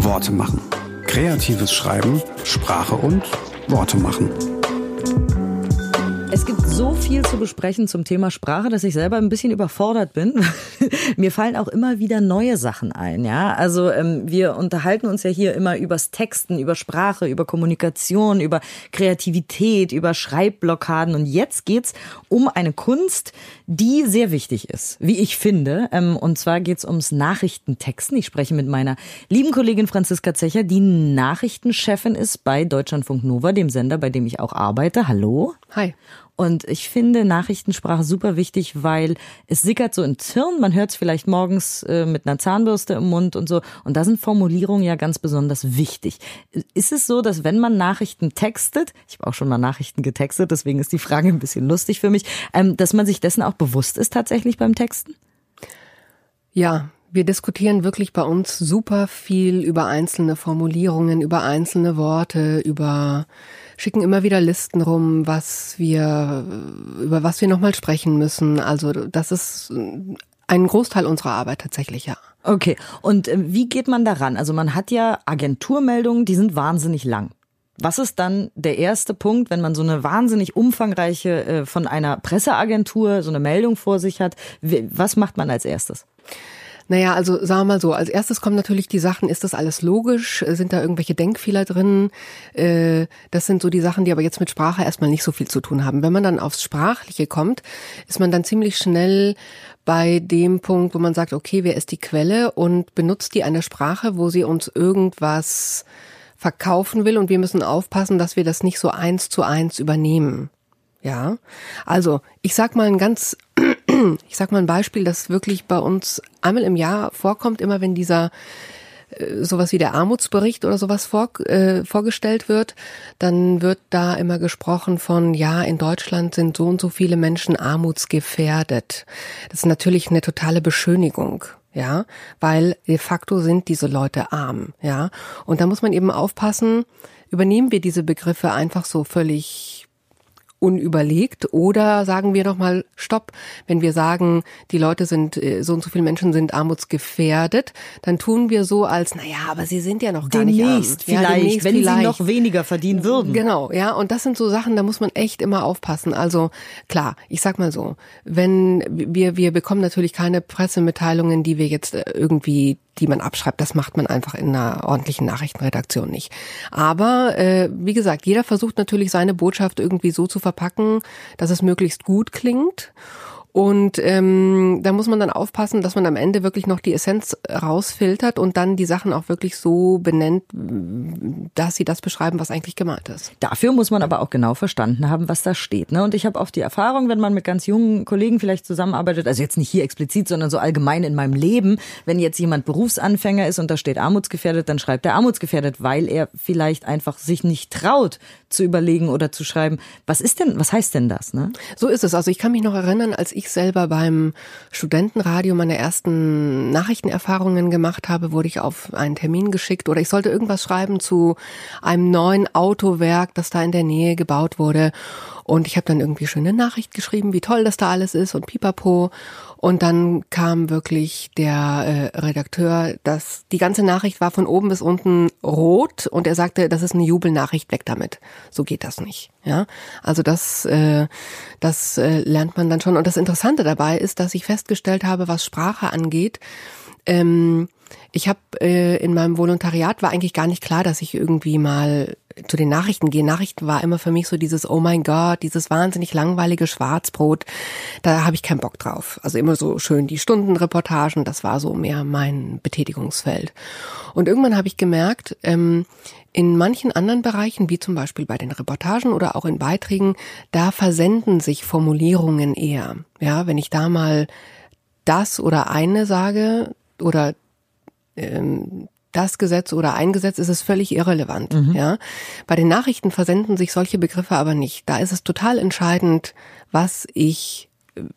Worte machen. Kreatives Schreiben, Sprache und Worte machen. Es gibt so viel zu besprechen zum Thema Sprache, dass ich selber ein bisschen überfordert bin. Mir fallen auch immer wieder neue Sachen ein, ja. Also ähm, wir unterhalten uns ja hier immer übers Texten, über Sprache, über Kommunikation, über Kreativität, über Schreibblockaden. Und jetzt geht's um eine Kunst, die sehr wichtig ist, wie ich finde. Ähm, und zwar geht's ums Nachrichtentexten. Ich spreche mit meiner lieben Kollegin Franziska Zecher, die Nachrichtenchefin ist bei Deutschlandfunk Nova, dem Sender, bei dem ich auch arbeite. Hallo. Hi. Und ich finde Nachrichtensprache super wichtig, weil es sickert so ins Hirn. Man hört es vielleicht morgens äh, mit einer Zahnbürste im Mund und so. Und da sind Formulierungen ja ganz besonders wichtig. Ist es so, dass wenn man Nachrichten textet, ich habe auch schon mal Nachrichten getextet, deswegen ist die Frage ein bisschen lustig für mich, ähm, dass man sich dessen auch bewusst ist tatsächlich beim Texten? Ja, wir diskutieren wirklich bei uns super viel über einzelne Formulierungen, über einzelne Worte, über schicken immer wieder Listen rum, was wir, über was wir nochmal sprechen müssen. Also das ist ein Großteil unserer Arbeit tatsächlich, ja. Okay. Und äh, wie geht man daran? Also man hat ja Agenturmeldungen, die sind wahnsinnig lang. Was ist dann der erste Punkt, wenn man so eine wahnsinnig umfangreiche äh, von einer Presseagentur so eine Meldung vor sich hat? Was macht man als erstes? Naja, also sagen wir mal so, als erstes kommen natürlich die Sachen, ist das alles logisch? Sind da irgendwelche Denkfehler drin? Äh, das sind so die Sachen, die aber jetzt mit Sprache erstmal nicht so viel zu tun haben. Wenn man dann aufs Sprachliche kommt, ist man dann ziemlich schnell bei dem Punkt, wo man sagt, okay, wer ist die Quelle und benutzt die eine Sprache, wo sie uns irgendwas verkaufen will und wir müssen aufpassen, dass wir das nicht so eins zu eins übernehmen. Ja, also ich sag mal ein ganz ich sag mal ein Beispiel, das wirklich bei uns einmal im Jahr vorkommt, immer wenn dieser äh, sowas wie der Armutsbericht oder sowas vor, äh, vorgestellt wird, dann wird da immer gesprochen von, ja, in Deutschland sind so und so viele Menschen armutsgefährdet. Das ist natürlich eine totale Beschönigung. Ja, weil de facto sind diese Leute arm, ja. Und da muss man eben aufpassen, übernehmen wir diese Begriffe einfach so völlig unüberlegt oder sagen wir doch mal Stopp, wenn wir sagen, die Leute sind äh, so und so viele Menschen sind armutsgefährdet, dann tun wir so als naja, aber sie sind ja noch gar demnächst nicht arm. Vielleicht, ja, demnächst wenn vielleicht. sie noch weniger verdienen würden. Genau, ja, und das sind so Sachen, da muss man echt immer aufpassen. Also klar, ich sag mal so, wenn wir wir bekommen natürlich keine Pressemitteilungen, die wir jetzt äh, irgendwie die man abschreibt, das macht man einfach in einer ordentlichen Nachrichtenredaktion nicht. Aber äh, wie gesagt, jeder versucht natürlich seine Botschaft irgendwie so zu verpacken, dass es möglichst gut klingt. Und ähm, da muss man dann aufpassen, dass man am Ende wirklich noch die Essenz rausfiltert und dann die Sachen auch wirklich so benennt, dass sie das beschreiben, was eigentlich gemeint ist. Dafür muss man aber auch genau verstanden haben, was da steht. Ne? Und ich habe oft die Erfahrung, wenn man mit ganz jungen Kollegen vielleicht zusammenarbeitet, also jetzt nicht hier explizit, sondern so allgemein in meinem Leben, wenn jetzt jemand Berufsanfänger ist und da steht armutsgefährdet, dann schreibt er armutsgefährdet, weil er vielleicht einfach sich nicht traut zu überlegen oder zu schreiben, was ist denn, was heißt denn das? Ne? So ist es. Also ich kann mich noch erinnern, als ich selber beim Studentenradio meine ersten Nachrichtenerfahrungen gemacht habe, wurde ich auf einen Termin geschickt oder ich sollte irgendwas schreiben zu einem neuen Autowerk, das da in der Nähe gebaut wurde. Und ich habe dann irgendwie schöne Nachricht geschrieben, wie toll das da alles ist und pipapo. Und dann kam wirklich der äh, Redakteur, dass die ganze Nachricht war von oben bis unten rot und er sagte, das ist eine Jubelnachricht, weg damit. So geht das nicht. Ja, also das, äh, das äh, lernt man dann schon. Und das Interessante dabei ist, dass ich festgestellt habe, was Sprache angeht. Ähm, ich habe äh, in meinem Volontariat war eigentlich gar nicht klar, dass ich irgendwie mal zu den Nachrichten gehe. Nachrichten war immer für mich so dieses Oh mein Gott, dieses wahnsinnig langweilige Schwarzbrot. Da habe ich keinen Bock drauf. Also immer so schön die Stundenreportagen, das war so mehr mein Betätigungsfeld. Und irgendwann habe ich gemerkt, ähm, in manchen anderen Bereichen, wie zum Beispiel bei den Reportagen oder auch in Beiträgen, da versenden sich Formulierungen eher. Ja, wenn ich da mal das oder eine sage oder ähm, das Gesetz oder ein Gesetz ist es völlig irrelevant. Mhm. Ja, bei den Nachrichten versenden sich solche Begriffe aber nicht. Da ist es total entscheidend, was ich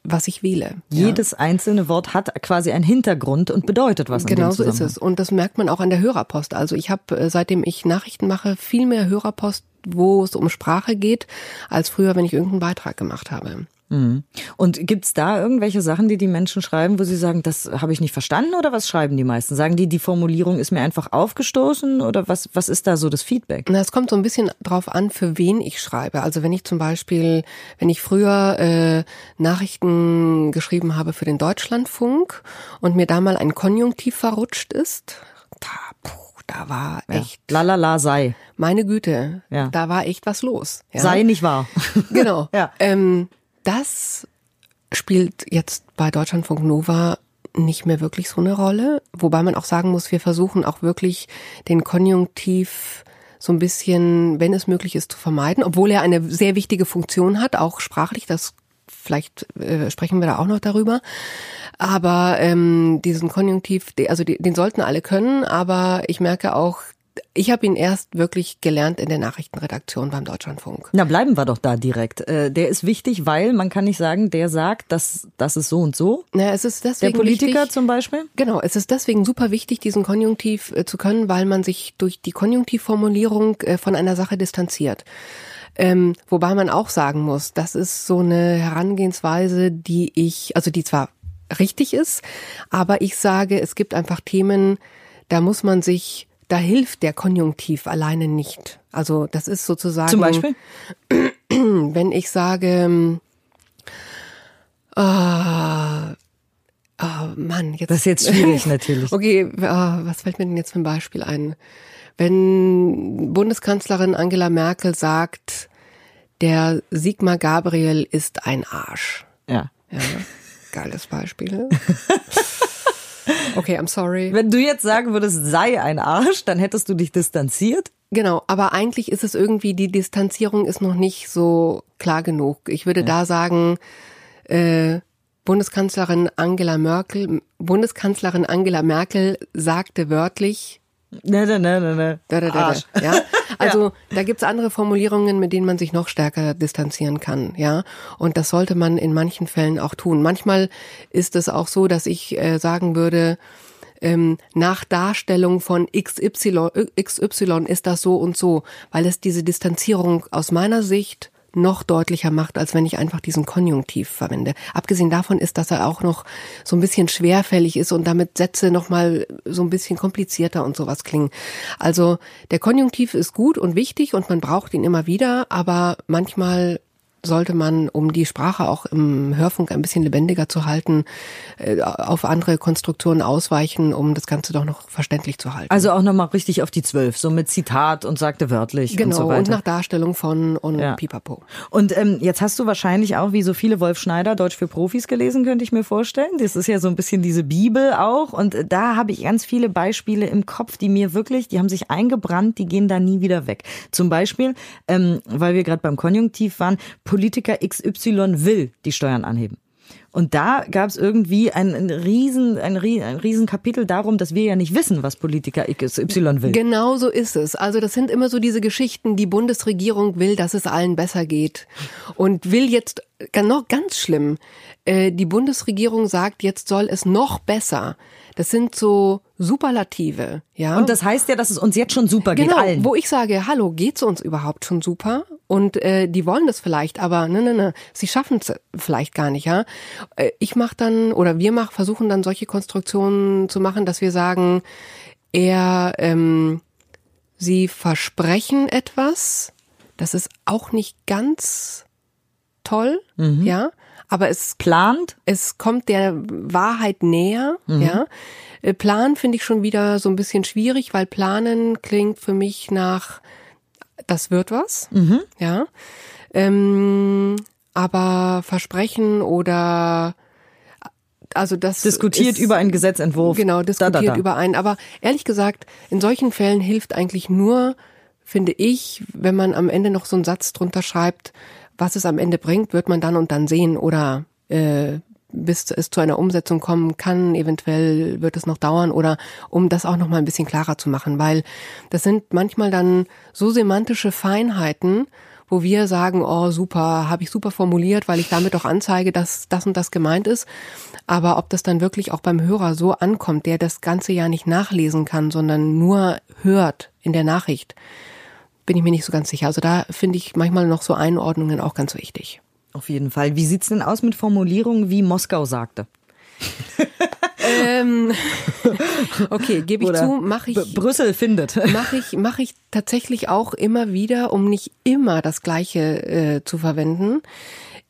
was ich wähle. Jedes ja. einzelne Wort hat quasi einen Hintergrund und bedeutet was. Genau so ist es. Und das merkt man auch an der Hörerpost. Also ich habe, äh, seitdem ich Nachrichten mache, viel mehr Hörerpost, wo es um Sprache geht, als früher, wenn ich irgendeinen Beitrag gemacht habe. Mhm. Und gibt's da irgendwelche Sachen, die die Menschen schreiben, wo sie sagen, das habe ich nicht verstanden oder was schreiben die meisten? Sagen die, die Formulierung ist mir einfach aufgestoßen oder was, was ist da so das Feedback? Na, es kommt so ein bisschen drauf an, für wen ich schreibe. Also wenn ich zum Beispiel, wenn ich früher äh, Nachrichten geschrieben habe für den Deutschlandfunk und mir da mal ein Konjunktiv verrutscht ist, da, puh, da war echt. Ja. Lalala sei. Meine Güte, Ja. da war echt was los. Ja? Sei nicht wahr. Genau. Ja. Ähm, das spielt jetzt bei Deutschlandfunk Nova nicht mehr wirklich so eine Rolle. Wobei man auch sagen muss, wir versuchen auch wirklich den Konjunktiv so ein bisschen, wenn es möglich ist, zu vermeiden, obwohl er eine sehr wichtige Funktion hat, auch sprachlich. Das vielleicht äh, sprechen wir da auch noch darüber. Aber ähm, diesen Konjunktiv, also die, den sollten alle können, aber ich merke auch, ich habe ihn erst wirklich gelernt in der Nachrichtenredaktion beim Deutschlandfunk. Na, bleiben wir doch da direkt. Äh, Der ist wichtig, weil man kann nicht sagen, der sagt, dass das ist so und so. Na, es ist Der deswegen Politiker wichtig, zum Beispiel. Genau, es ist deswegen super wichtig, diesen Konjunktiv äh, zu können, weil man sich durch die Konjunktivformulierung äh, von einer Sache distanziert. Ähm, wobei man auch sagen muss, das ist so eine Herangehensweise, die ich, also die zwar richtig ist, aber ich sage, es gibt einfach Themen, da muss man sich, da hilft der Konjunktiv alleine nicht. Also das ist sozusagen. Zum Beispiel. wenn ich sage, ähm, ah, ah, Mann, jetzt. Das ist jetzt schwierig natürlich. Okay, ah, was fällt mir denn jetzt für ein Beispiel ein? Wenn Bundeskanzlerin Angela Merkel sagt, der Sigmar Gabriel ist ein Arsch. Ja. Ja, geiles Beispiel. Okay, I'm sorry. Wenn du jetzt sagen würdest, sei ein Arsch, dann hättest du dich distanziert. Genau, aber eigentlich ist es irgendwie, die Distanzierung ist noch nicht so klar genug. Ich würde da sagen, äh, Bundeskanzlerin Angela Merkel, Bundeskanzlerin Angela Merkel sagte wörtlich, Ne, ne, ne, ne, ne. Arsch. ja. Also da gibt's andere Formulierungen, mit denen man sich noch stärker distanzieren kann, ja. Und das sollte man in manchen Fällen auch tun. Manchmal ist es auch so, dass ich äh, sagen würde, ähm, nach Darstellung von XY, XY ist das so und so, weil es diese Distanzierung aus meiner Sicht noch deutlicher macht, als wenn ich einfach diesen Konjunktiv verwende. Abgesehen davon ist, dass er auch noch so ein bisschen schwerfällig ist und damit Sätze nochmal so ein bisschen komplizierter und sowas klingen. Also der Konjunktiv ist gut und wichtig und man braucht ihn immer wieder, aber manchmal sollte man, um die Sprache auch im Hörfunk ein bisschen lebendiger zu halten, äh, auf andere Konstruktionen ausweichen, um das Ganze doch noch verständlich zu halten. Also auch nochmal richtig auf die Zwölf, so mit Zitat und sagte wörtlich genau, und so und weiter. nach Darstellung von und Ja. pipapo. Und ähm, jetzt hast du wahrscheinlich auch, wie so viele Wolf Schneider, Deutsch für Profis gelesen, könnte ich mir vorstellen. Das ist ja so ein bisschen diese Bibel auch. Und äh, da habe ich ganz viele Beispiele im Kopf, die mir wirklich, die haben sich eingebrannt, die gehen da nie wieder weg. Zum Beispiel, ähm, weil wir gerade beim Konjunktiv waren, Politiker XY will die Steuern anheben. Und da gab es irgendwie ein, ein riesen, ein, ein riesen Kapitel darum, dass wir ja nicht wissen, was Politiker XY will. Genau so ist es. Also das sind immer so diese Geschichten, die Bundesregierung will, dass es allen besser geht und will jetzt noch ganz schlimm. Äh, Die Bundesregierung sagt, jetzt soll es noch besser. Das sind so Superlative, ja. Und das heißt ja, dass es uns jetzt schon super geht, Genau, allen. wo ich sage, hallo, geht's uns überhaupt schon super? Und äh, die wollen das vielleicht, aber ne, ne, ne, sie schaffen es vielleicht gar nicht, ja. Äh, Ich mache dann oder wir mach, versuchen dann solche Konstruktionen zu machen, dass wir sagen, eher ähm, sie versprechen etwas, das ist auch nicht ganz toll, ja, aber es Plant? es kommt der Wahrheit näher, ja. Äh, Plan finde ich schon wieder so ein bisschen schwierig, weil planen klingt für mich nach, das wird was, ja. Ähm, aber Versprechen oder, also das Diskutiert ist, über einen Gesetzentwurf. Genau, diskutiert Da, da, da. über einen. Aber ehrlich gesagt, in solchen Fällen hilft eigentlich nur, finde ich, wenn man am Ende noch so einen Satz drunter schreibt, was es am Ende bringt, wird man dann und dann sehen oder äh, bis es zu einer Umsetzung kommen kann, eventuell wird es noch dauern oder um das auch noch mal ein bisschen klarer zu machen, weil das sind manchmal dann so semantische Feinheiten, wo wir sagen, oh super, habe ich super formuliert, weil ich damit auch anzeige, dass das und das gemeint ist. Aber ob das dann wirklich auch beim Hörer so ankommt, der das Ganze ja nicht nachlesen kann, sondern nur hört in der Nachricht, bin ich mir nicht so ganz sicher. Also da finde ich manchmal noch so Einordnungen auch ganz wichtig. Auf jeden Fall. Wie sieht's denn aus mit Formulierungen wie Moskau sagte? ähm, okay, gebe ich Oder zu, mache ich. B Brüssel findet. Mache ich, mache ich tatsächlich auch immer wieder, um nicht immer das Gleiche äh, zu verwenden.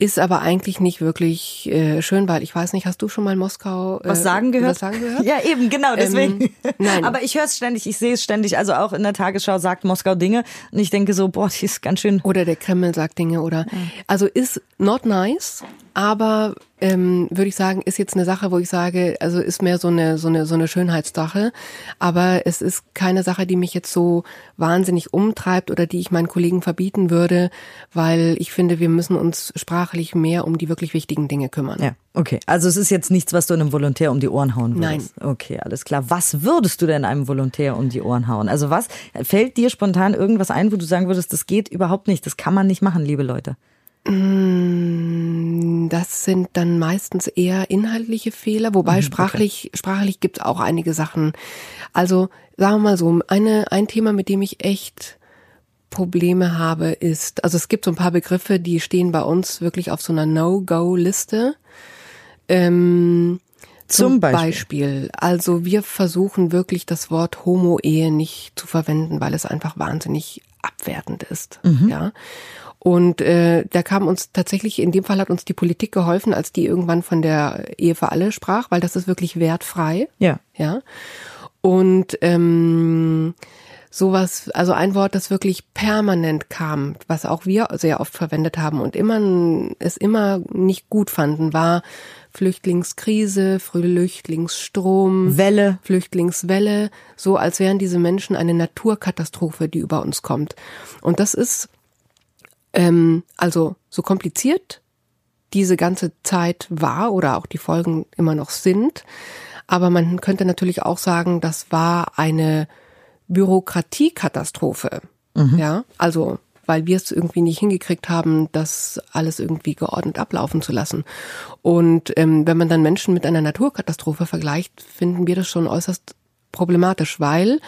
Ist aber eigentlich nicht wirklich äh, schön, weil ich weiß nicht, hast du schon mal Moskau äh, was sagen gehört? Was sagen gehört? Ja, eben, genau, deswegen. Ähm, nein. Aber ich höre es ständig, ich sehe es ständig. Also auch in der Tagesschau sagt Moskau Dinge und ich denke so, boah, die ist ganz schön. Oder der Kreml sagt Dinge oder. Also ist not nice, aber ähm, würde ich sagen, ist jetzt eine Sache, wo ich sage, also ist mehr so eine so eine so eine Schönheitssache, aber es ist keine Sache, die mich jetzt so wahnsinnig umtreibt oder die ich meinen Kollegen verbieten würde, weil ich finde, wir müssen uns sprachlich mehr um die wirklich wichtigen Dinge kümmern. Ja, okay. Also es ist jetzt nichts, was du einem Volontär um die Ohren hauen würdest. Nein. Okay, alles klar. Was würdest du denn einem Volontär um die Ohren hauen? Also was fällt dir spontan irgendwas ein, wo du sagen würdest, das geht überhaupt nicht, das kann man nicht machen, liebe Leute? Mm, das sind dann meistens eher inhaltliche Fehler, wobei mhm, sprachlich, okay. sprachlich gibt es auch einige Sachen. Also sagen wir mal so, eine, ein Thema, mit dem ich echt Probleme habe, ist, also es gibt so ein paar Begriffe, die stehen bei uns wirklich auf so einer No-Go-Liste. Ähm, zum, zum Beispiel. Beispiel. Also wir versuchen wirklich das Wort Homo-Ehe nicht zu verwenden, weil es einfach wahnsinnig abwertend ist. Mhm. Ja. Und äh, da kam uns tatsächlich, in dem Fall hat uns die Politik geholfen, als die irgendwann von der Ehe für alle sprach, weil das ist wirklich wertfrei. Ja. Ja. Und ähm, sowas, also ein Wort, das wirklich permanent kam, was auch wir sehr oft verwendet haben und immer es immer nicht gut fanden, war Flüchtlingskrise, Flüchtlingsstrom, Welle, Flüchtlingswelle, so als wären diese Menschen eine Naturkatastrophe, die über uns kommt. Und das ist ähm, also so kompliziert diese ganze Zeit war oder auch die Folgen immer noch sind. Aber man könnte natürlich auch sagen, das war eine Bürokratiekatastrophe. Mhm. Ja, also weil wir es irgendwie nicht hingekriegt haben, das alles irgendwie geordnet ablaufen zu lassen. Und ähm, wenn man dann Menschen mit einer Naturkatastrophe vergleicht, finden wir das schon äußerst problematisch, weil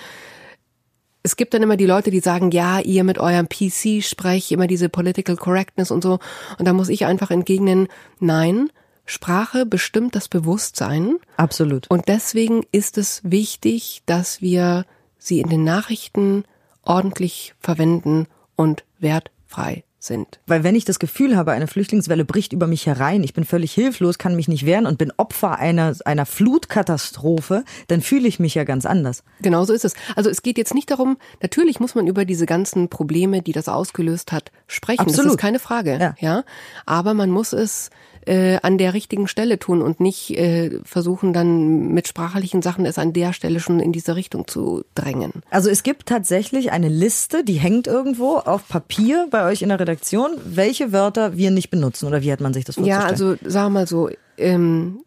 es gibt dann immer die Leute, die sagen, ja, ihr mit eurem PC sprecht, immer diese Political Correctness und so. Und da muss ich einfach entgegnen, nein, Sprache bestimmt das Bewusstsein. Absolut. Und deswegen ist es wichtig, dass wir sie in den Nachrichten ordentlich verwenden und wertfrei sind. Weil wenn ich das Gefühl habe, eine Flüchtlingswelle bricht über mich herein, ich bin völlig hilflos, kann mich nicht wehren und bin Opfer einer, einer Flutkatastrophe, dann fühle ich mich ja ganz anders. Genau so ist es. Also es geht jetzt nicht darum, natürlich muss man über diese ganzen Probleme, die das ausgelöst hat, sprechen. Absolut. Das ist keine Frage. Ja. ja. Aber man muss es äh, an der richtigen Stelle tun und nicht äh, versuchen dann mit sprachlichen Sachen es an der Stelle schon in diese Richtung zu drängen. Also es gibt tatsächlich eine Liste, die hängt irgendwo auf Papier bei euch in der Redaktion, welche Wörter wir nicht benutzen oder wie hat man sich das vorzustellen? Ja, also sagen wir mal so, ähm,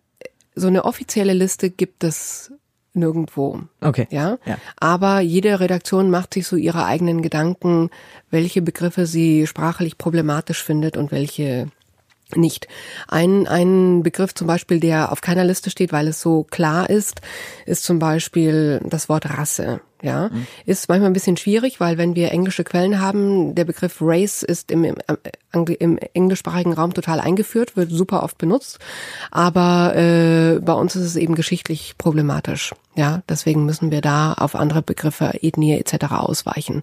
so eine offizielle Liste gibt es nirgendwo. Okay. Ja? ja. Aber jede Redaktion macht sich so ihre eigenen Gedanken, welche Begriffe sie sprachlich problematisch findet und welche nicht. Ein, ein Begriff zum Beispiel, der auf keiner Liste steht, weil es so klar ist, ist zum Beispiel das Wort Rasse. Ja, mhm. ist manchmal ein bisschen schwierig, weil wenn wir englische Quellen haben, der Begriff Race ist im, im, im englischsprachigen Raum total eingeführt, wird super oft benutzt, aber äh, bei uns ist es eben geschichtlich problematisch. Ja, deswegen müssen wir da auf andere Begriffe, Ethnie etc. ausweichen.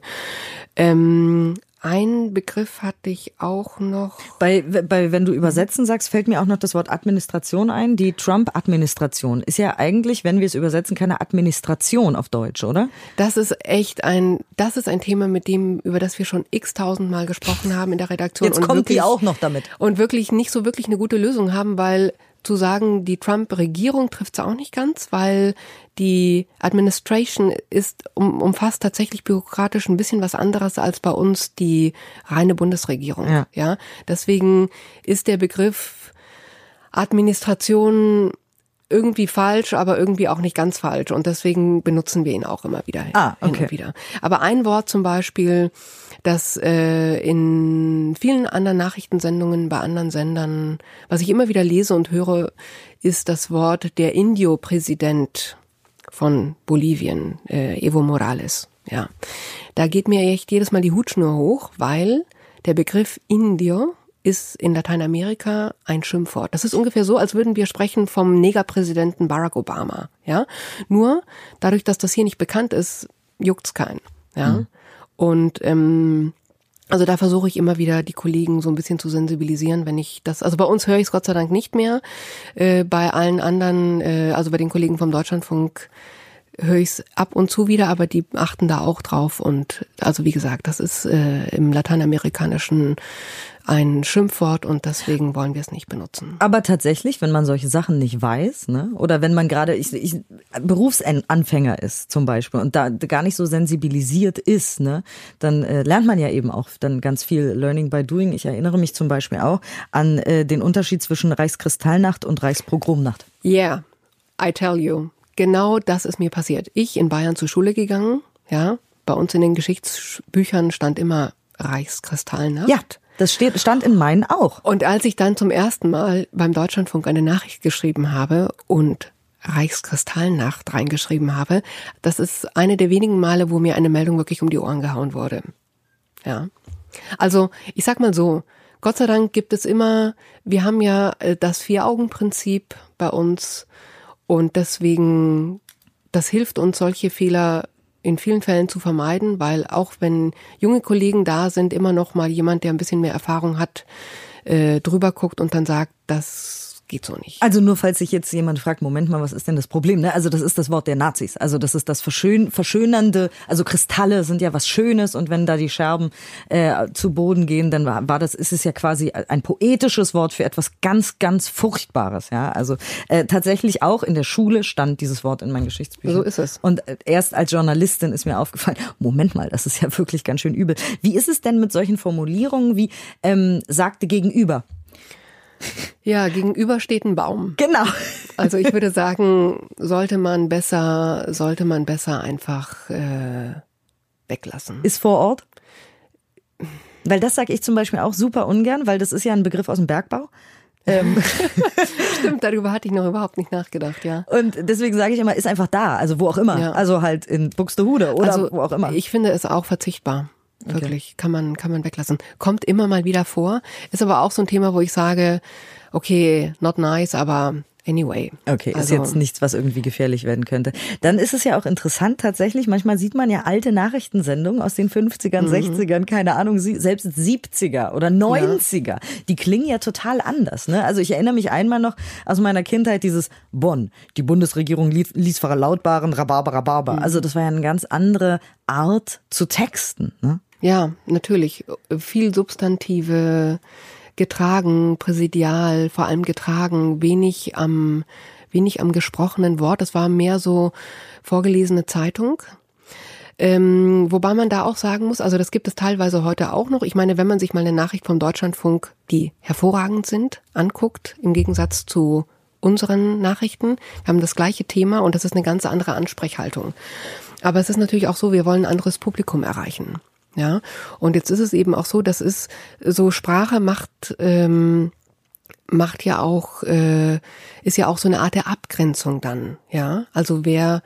Ähm, ein Begriff hatte ich auch noch. Bei, bei, wenn du übersetzen sagst, fällt mir auch noch das Wort Administration ein. Die Trump-Administration ist ja eigentlich, wenn wir es übersetzen, keine Administration auf Deutsch, oder? Das ist echt ein, das ist ein Thema, mit dem, über das wir schon x tausendmal gesprochen haben in der Redaktion. Jetzt kommt wirklich, die auch noch damit. Und wirklich nicht so wirklich eine gute Lösung haben, weil zu sagen, die Trump-Regierung trifft es auch nicht ganz, weil die Administration ist um, umfasst tatsächlich bürokratisch ein bisschen was anderes als bei uns die reine Bundesregierung. Ja. ja, deswegen ist der Begriff Administration irgendwie falsch, aber irgendwie auch nicht ganz falsch. Und deswegen benutzen wir ihn auch immer wieder ah, okay. hin und wieder. Aber ein Wort zum Beispiel, das äh, in vielen anderen Nachrichtensendungen bei anderen Sendern, was ich immer wieder lese und höre, ist das Wort der Indio-Präsident von Bolivien, äh, Evo Morales. Ja, da geht mir echt jedes Mal die Hutschnur hoch, weil der Begriff Indio ist in Lateinamerika ein Schimpfwort. Das ist ungefähr so, als würden wir sprechen vom Negerpräsidenten Barack Obama. Ja, nur dadurch, dass das hier nicht bekannt ist, juckt's keinen. Ja, mhm. Und ähm, also da versuche ich immer wieder die Kollegen so ein bisschen zu sensibilisieren, wenn ich das, also bei uns höre ich es Gott sei Dank nicht mehr. Äh, bei allen anderen, äh, also bei den Kollegen vom Deutschlandfunk höre ich es ab und zu wieder, aber die achten da auch drauf. Und also wie gesagt, das ist äh, im lateinamerikanischen ein Schimpfwort und deswegen wollen wir es nicht benutzen. Aber tatsächlich, wenn man solche Sachen nicht weiß, ne, oder wenn man gerade ich, ich, Berufsanfänger ist zum Beispiel und da gar nicht so sensibilisiert ist, ne, dann äh, lernt man ja eben auch dann ganz viel Learning by Doing. Ich erinnere mich zum Beispiel auch an äh, den Unterschied zwischen Reichskristallnacht und Reichspogromnacht. Yeah, I tell you. Genau das ist mir passiert. Ich in Bayern zur Schule gegangen, ja, bei uns in den Geschichtsbüchern stand immer Reichskristallnacht. Ja. Das steht, stand in meinen auch. Und als ich dann zum ersten Mal beim Deutschlandfunk eine Nachricht geschrieben habe und Reichskristallnacht reingeschrieben habe, das ist eine der wenigen Male, wo mir eine Meldung wirklich um die Ohren gehauen wurde. Ja. Also, ich sag mal so, Gott sei Dank gibt es immer, wir haben ja äh, das Vier-Augen-Prinzip bei uns und deswegen, das hilft uns, solche Fehler in vielen Fällen zu vermeiden, weil auch wenn junge Kollegen da sind, immer noch mal jemand, der ein bisschen mehr Erfahrung hat, äh, drüber guckt und dann sagt, das geht so nicht. Also nur falls sich jetzt jemand fragt, Moment mal, was ist denn das Problem? Ne? Also das ist das Wort der Nazis. Also das ist das Verschön Verschönernde. Also Kristalle sind ja was Schönes und wenn da die Scherben äh, zu Boden gehen, dann war, war das, ist es ja quasi ein poetisches Wort für etwas ganz, ganz Furchtbares. Ja, also äh, tatsächlich auch in der Schule stand dieses Wort in meinen Geschichtsbüchern. So ist es. Und äh, erst als Journalistin ist mir aufgefallen, Moment mal, das ist ja wirklich ganz schön übel. Wie ist es denn mit solchen Formulierungen wie ähm, sagte gegenüber? Ja, gegenüber steht ein Baum. Genau. Also ich würde sagen, sollte man besser, sollte man besser einfach äh, weglassen. Ist vor Ort? Weil das sage ich zum Beispiel auch super ungern, weil das ist ja ein Begriff aus dem Bergbau. Ähm. Stimmt, darüber hatte ich noch überhaupt nicht nachgedacht, ja. Und deswegen sage ich immer, ist einfach da, also wo auch immer. Ja. Also halt in Buxtehude oder also, wo auch immer. Ich finde es auch verzichtbar. Wirklich, okay. kann man, kann man weglassen. Kommt immer mal wieder vor. Ist aber auch so ein Thema, wo ich sage, okay, not nice, aber Anyway. Okay, ist also, jetzt nichts, was irgendwie gefährlich werden könnte. Dann ist es ja auch interessant tatsächlich, manchmal sieht man ja alte Nachrichtensendungen aus den 50ern, mhm. 60ern, keine Ahnung, selbst 70er oder 90er. Ja. Die klingen ja total anders. Ne? Also ich erinnere mich einmal noch aus meiner Kindheit dieses Bonn. Die Bundesregierung ließ, ließ verlautbaren Rhabarber, Rhabarber. Mhm. Also das war ja eine ganz andere Art zu texten. Ne? Ja, natürlich. Viel Substantive getragen, präsidial, vor allem getragen, wenig am, wenig am gesprochenen Wort. Das war mehr so vorgelesene Zeitung. Ähm, wobei man da auch sagen muss, also das gibt es teilweise heute auch noch. Ich meine, wenn man sich mal eine Nachricht vom Deutschlandfunk, die hervorragend sind, anguckt, im Gegensatz zu unseren Nachrichten, wir haben das gleiche Thema und das ist eine ganz andere Ansprechhaltung. Aber es ist natürlich auch so, wir wollen ein anderes Publikum erreichen. Ja, und jetzt ist es eben auch so, das ist so Sprache macht ähm, macht ja auch äh, ist ja auch so eine Art der Abgrenzung dann. Ja, also wer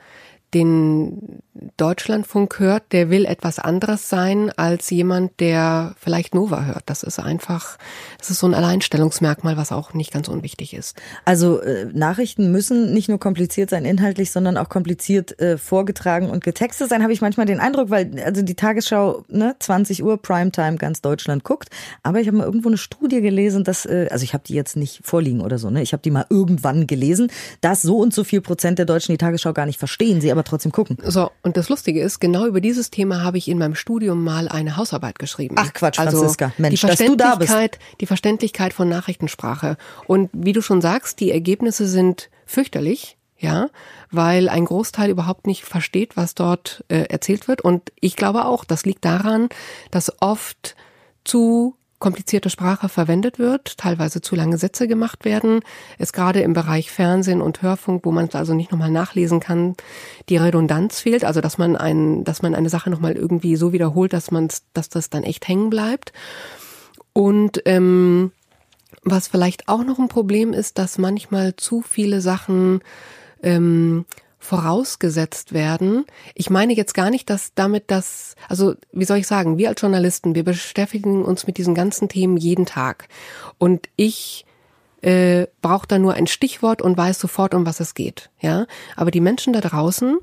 den Deutschlandfunk hört, der will etwas anderes sein als jemand, der vielleicht Nova hört. Das ist einfach, das ist so ein Alleinstellungsmerkmal, was auch nicht ganz unwichtig ist. Also äh, Nachrichten müssen nicht nur kompliziert sein inhaltlich, sondern auch kompliziert äh, vorgetragen und getextet sein, habe ich manchmal den Eindruck, weil also die Tagesschau, ne, 20 Uhr Primetime ganz Deutschland guckt, aber ich habe mal irgendwo eine Studie gelesen, dass äh, also ich habe die jetzt nicht vorliegen oder so, ne? Ich habe die mal irgendwann gelesen, dass so und so viel Prozent der Deutschen die Tagesschau gar nicht verstehen, sie aber trotzdem gucken. So, und das Lustige ist, genau über dieses Thema habe ich in meinem Studium mal eine Hausarbeit geschrieben. Ach Quatsch, also Franziska. Mensch, die Verständlichkeit, da die Verständlichkeit von Nachrichtensprache. Und wie du schon sagst, die Ergebnisse sind fürchterlich. Ja, weil ein Großteil überhaupt nicht versteht, was dort äh, erzählt wird. Und ich glaube auch, das liegt daran, dass oft zu komplizierte Sprache verwendet wird, teilweise zu lange Sätze gemacht werden, es gerade im Bereich Fernsehen und Hörfunk, wo man es also nicht nochmal nachlesen kann, die Redundanz fehlt, also dass man ein, dass man eine Sache nochmal irgendwie so wiederholt, dass man dass das dann echt hängen bleibt. Und ähm, was vielleicht auch noch ein Problem ist, dass manchmal zu viele Sachen ähm, vorausgesetzt werden. Ich meine jetzt gar nicht, dass damit das, also wie soll ich sagen, wir als Journalisten, wir beschäftigen uns mit diesen ganzen Themen jeden Tag. Und ich äh, brauche da nur ein Stichwort und weiß sofort, um was es geht. Ja, aber die Menschen da draußen,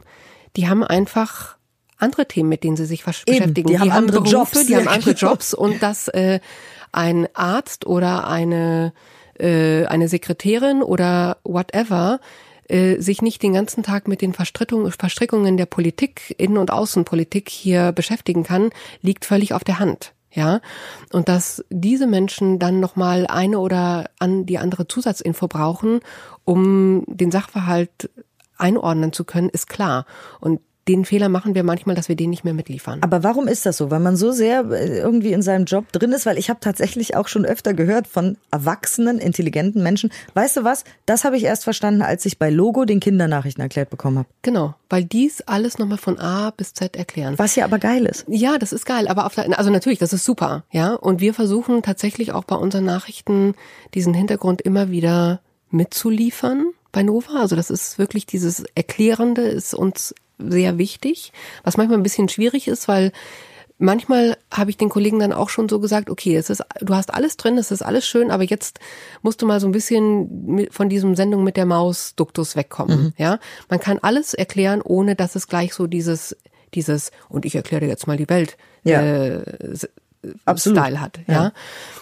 die haben einfach andere Themen, mit denen sie sich Eben, beschäftigen. Die, die haben, haben andere Berufe, Jobs. Die haben andere. Jobs und dass äh, ein Arzt oder eine äh, eine Sekretärin oder whatever äh, sich nicht den ganzen Tag mit den Verstrickungen der Politik, Innen- und Außenpolitik hier beschäftigen kann, liegt völlig auf der Hand. Ja, und dass diese Menschen dann nochmal eine oder an die andere Zusatzinfo brauchen, um den Sachverhalt einordnen zu können, ist klar. Und den Fehler machen wir manchmal, dass wir den nicht mehr mitliefern. Aber warum ist das so? Weil man so sehr äh, irgendwie in seinem Job drin ist, weil ich habe tatsächlich auch schon öfter gehört von erwachsenen, intelligenten Menschen. Weißt du was? Das habe ich erst verstanden, als ich bei Logo den Kindernachrichten erklärt bekommen habe. Genau, weil dies alles nochmal von A bis Z erklären. Was ja aber geil ist. Ja, das ist geil. Aber auf der, also natürlich, das ist super, ja. Und wir versuchen tatsächlich auch bei unseren Nachrichten diesen Hintergrund immer wieder mitzuliefern bei Nova. Also das ist wirklich dieses Erklärende ist uns sehr wichtig, was manchmal ein bisschen schwierig ist, weil manchmal habe ich den Kollegen dann auch schon so gesagt, okay, es ist, du hast alles drin, es ist alles schön, aber jetzt musst du mal so ein bisschen von diesem Sendung mit der Maus Duktus wegkommen. Mhm. Ja, man kann alles erklären, ohne dass es gleich so dieses, dieses und ich erkläre dir jetzt mal die Welt ja. äh, Absolut. Style hat. Ja? ja,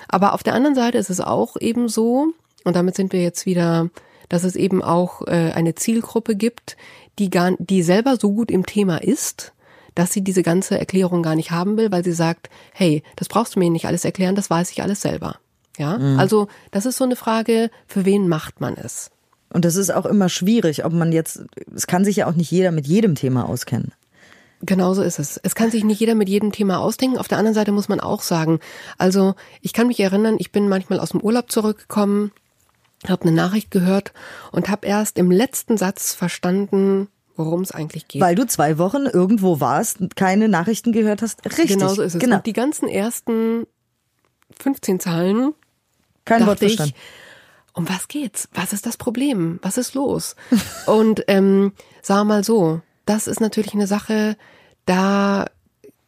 aber auf der anderen Seite ist es auch eben so und damit sind wir jetzt wieder, dass es eben auch äh, eine Zielgruppe gibt, die gar, die selber so gut im Thema ist, dass sie diese ganze Erklärung gar nicht haben will, weil sie sagt, hey, das brauchst du mir nicht alles erklären, das weiß ich alles selber. Ja, mhm. also das ist so eine Frage, für wen macht man es? Und das ist auch immer schwierig, ob man jetzt, es kann sich ja auch nicht jeder mit jedem Thema auskennen. Genauso ist es. Es kann sich nicht jeder mit jedem Thema ausdenken. Auf der anderen Seite muss man auch sagen, also ich kann mich erinnern, ich bin manchmal aus dem Urlaub zurückgekommen habe eine Nachricht gehört und habe erst im letzten Satz verstanden, worum es eigentlich geht. Weil du zwei Wochen irgendwo warst, keine Nachrichten gehört hast. Richtig. Genau so ist es. Genau. Und die ganzen ersten 15 Zahlen. Kein Wort verstanden. Um was geht's? Was ist das Problem? Was ist los? und ähm, sag mal so, das ist natürlich eine Sache, da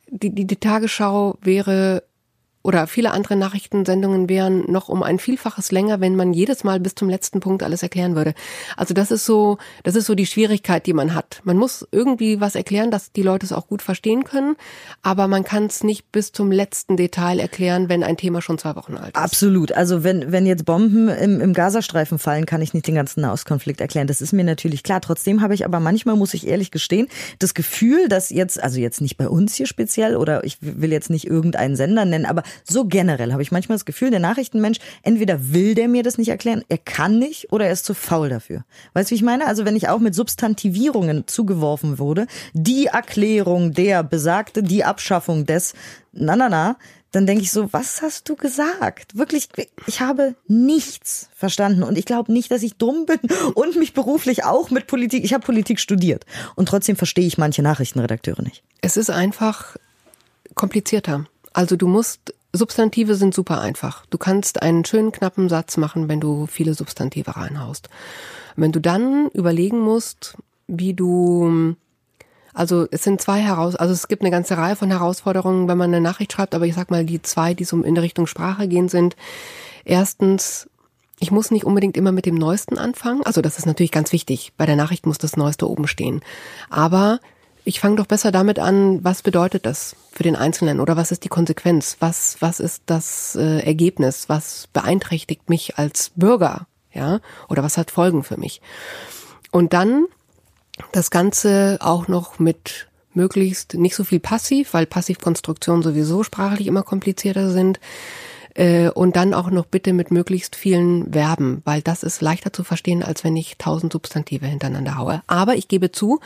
die, die, die Tagesschau wäre oder viele andere Nachrichtensendungen wären noch um ein Vielfaches länger, wenn man jedes Mal bis zum letzten Punkt alles erklären würde. Also das ist so, das ist so die Schwierigkeit, die man hat. Man muss irgendwie was erklären, dass die Leute es auch gut verstehen können, aber man kann es nicht bis zum letzten Detail erklären, wenn ein Thema schon zwei Wochen alt ist. Absolut. Also wenn, wenn jetzt Bomben im, im Gazastreifen fallen, kann ich nicht den ganzen Nahostkonflikt erklären. Das ist mir natürlich klar. Trotzdem habe ich aber manchmal, muss ich ehrlich gestehen, das Gefühl, dass jetzt, also jetzt nicht bei uns hier speziell oder ich will jetzt nicht irgendeinen Sender nennen, aber so generell habe ich manchmal das Gefühl, der Nachrichtenmensch, entweder will der mir das nicht erklären, er kann nicht oder er ist zu faul dafür. Weißt du, wie ich meine? Also wenn ich auch mit Substantivierungen zugeworfen wurde, die Erklärung der besagte, die Abschaffung des, na na na, dann denke ich so, was hast du gesagt? Wirklich, ich habe nichts verstanden und ich glaube nicht, dass ich dumm bin und mich beruflich auch mit Politik, ich habe Politik studiert und trotzdem verstehe ich manche Nachrichtenredakteure nicht. Es ist einfach komplizierter. Also du musst Substantive sind super einfach. Du kannst einen schönen knappen Satz machen, wenn du viele Substantive reinhaust. Wenn du dann überlegen musst, wie du also es sind zwei heraus, also es gibt eine ganze Reihe von Herausforderungen, wenn man eine Nachricht schreibt, aber ich sag mal, die zwei, die so in Richtung Sprache gehen, sind erstens, ich muss nicht unbedingt immer mit dem Neuesten anfangen. Also das ist natürlich ganz wichtig. Bei der Nachricht muss das Neueste oben stehen. Aber ich fange doch besser damit an, was bedeutet das für den Einzelnen oder was ist die Konsequenz? Was, was ist das äh, Ergebnis? Was beeinträchtigt mich als Bürger? Ja, oder was hat Folgen für mich? Und dann das Ganze auch noch mit möglichst nicht so viel passiv, weil Passivkonstruktionen sowieso sprachlich immer komplizierter sind, äh, und dann auch noch bitte mit möglichst vielen Verben, weil das ist leichter zu verstehen, als wenn ich tausend Substantive hintereinander haue. Aber ich gebe zu,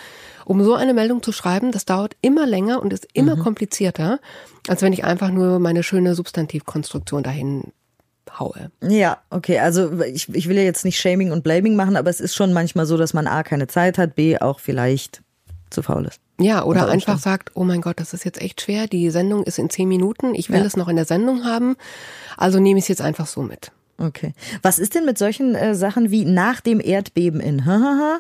um so eine Meldung zu schreiben, das dauert immer länger und ist immer mhm. komplizierter, als wenn ich einfach nur meine schöne Substantivkonstruktion dahin haue. Ja, okay. Also ich, ich will ja jetzt nicht Shaming und Blaming machen, aber es ist schon manchmal so, dass man A keine Zeit hat, B auch vielleicht zu faul ist. Ja, oder einfach sagt, oh mein Gott, das ist jetzt echt schwer, die Sendung ist in zehn Minuten, ich will ja. es noch in der Sendung haben, also nehme ich es jetzt einfach so mit. Okay. Was ist denn mit solchen äh, Sachen wie nach dem Erdbeben in Hahaha?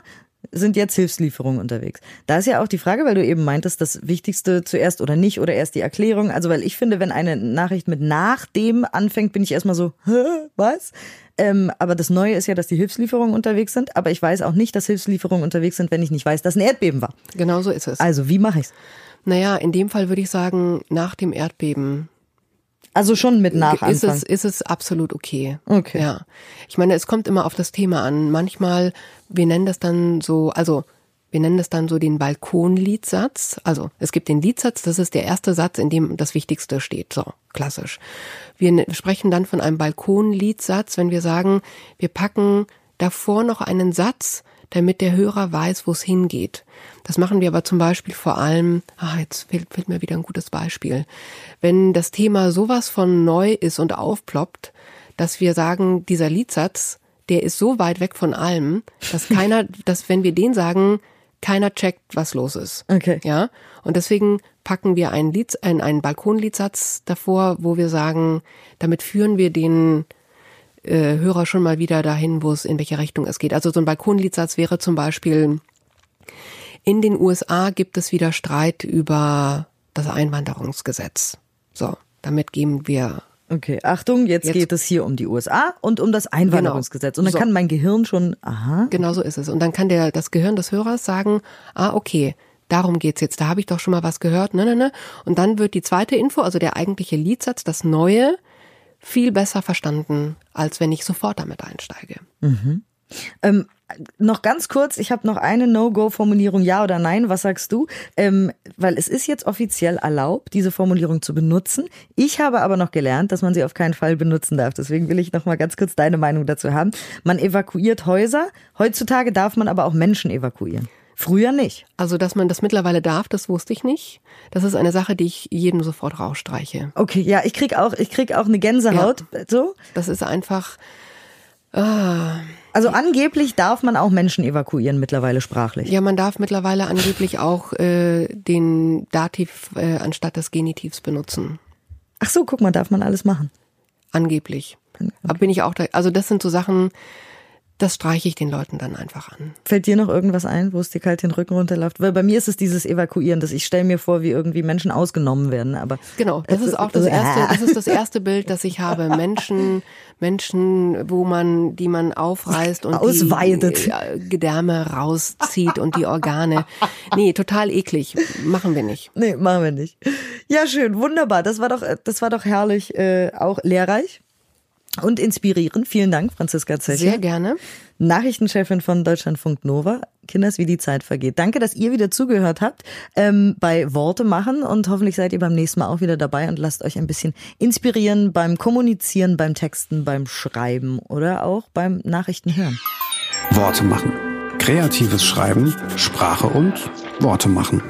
Sind jetzt Hilfslieferungen unterwegs. Da ist ja auch die Frage, weil du eben meintest, das Wichtigste zuerst oder nicht oder erst die Erklärung. Also weil ich finde, wenn eine Nachricht mit nach dem anfängt, bin ich erstmal so, Hä, was? Ähm, aber das Neue ist ja, dass die Hilfslieferungen unterwegs sind. Aber ich weiß auch nicht, dass Hilfslieferungen unterwegs sind, wenn ich nicht weiß, dass ein Erdbeben war. Genau so ist es. Also wie mache ich's? Naja, in dem Fall würde ich sagen, nach dem Erdbeben Also schon mit nach ist es, ist es absolut okay. Okay. Ja. Ich meine, es kommt immer auf das Thema an. Manchmal, wir nennen das dann so, also wir nennen das dann so den Balkonliedsatz. Also es gibt den Liedsatz, das ist der erste Satz, in dem das Wichtigste steht. So, klassisch. Wir ne- sprechen dann von einem Balkonliedsatz, wenn wir sagen, wir packen davor noch einen Satz, damit der Hörer weiß, wo es hingeht. Das machen wir aber zum Beispiel vor allem, ah, jetzt fehlt, fehlt mir wieder ein gutes Beispiel. Wenn das Thema sowas von neu ist und aufploppt, dass wir sagen, dieser Liedsatz, der ist so weit weg von allem, dass keiner, dass wenn wir den sagen, keiner checkt, was los ist. Okay. Ja. Und deswegen packen wir einen Lied, einen, einen Balkonliedsatz davor, wo wir sagen, damit führen wir den äh, Hörer schon mal wieder dahin, wo es in welche Richtung es geht. Also so ein Balkonliedsatz wäre zum Beispiel, in den USA gibt es wieder Streit über das Einwanderungsgesetz. So, damit geben wir Okay, Achtung, jetzt, Jetzt- geht es hier um die USA und um das Einwanderungsgesetz. Und dann So. kann mein Gehirn schon, aha, Genau so ist es. Und dann kann der, das Gehirn des Hörers sagen, ah, okay, darum geht's jetzt, da habe ich doch schon mal was gehört, ne, ne, ne. Und dann wird die zweite Info, also der eigentliche Liedsatz, das Neue, viel besser verstanden, als wenn ich sofort damit einsteige. Ähm, noch ganz kurz, ich habe noch eine No-Go-Formulierung, ja oder nein, was sagst du? Ähm, weil es ist jetzt offiziell erlaubt, diese Formulierung zu benutzen. Ich habe aber noch gelernt, dass man sie auf keinen Fall benutzen darf. Deswegen will ich noch mal ganz kurz deine Meinung dazu haben. Man evakuiert Häuser. Heutzutage darf man aber auch Menschen evakuieren. Früher nicht. Also, dass man das mittlerweile darf, das wusste ich nicht. Das ist eine Sache, die ich jedem sofort rausstreiche. Okay, ja, ich krieg auch, ich krieg auch eine Gänsehaut. So. Das ist einfach, Also angeblich darf man auch Menschen evakuieren mittlerweile sprachlich. ja, man darf mittlerweile angeblich auch äh, den Dativ äh, anstatt des Genitivs benutzen. Ach so, guck mal, darf man alles machen. Angeblich. Aber bin ich auch da, also das sind so Sachen, das streiche ich den Leuten dann einfach an. Fällt dir noch irgendwas ein, wo es dir kalt den Rücken runterläuft? Weil bei mir ist es dieses Evakuieren, dass ich stelle mir vor, wie irgendwie Menschen ausgenommen werden. Aber Genau, das ist auch das erste, das ist das erste Bild, das ich habe. Menschen, Menschen, wo man, die man aufreißt und Ausweidet. die Gedärme rauszieht und die Organe. Nee, total eklig. Machen wir nicht. Nee, machen wir nicht. Ja, schön, wunderbar. Das war doch, das war doch herrlich, äh, auch lehrreich und inspirierend. Vielen Dank, Franziska Zecher. Sehr gerne. Nachrichtenchefin von Deutschlandfunk Nova. Kinders, wie die Zeit vergeht. Danke, dass ihr wieder zugehört habt ähm, bei Worte machen und hoffentlich seid ihr beim nächsten Mal auch wieder dabei und lasst euch ein bisschen inspirieren beim Kommunizieren, beim Texten, beim Schreiben oder auch beim Nachrichten hören. Worte machen. Kreatives Schreiben, Sprache und Worte machen.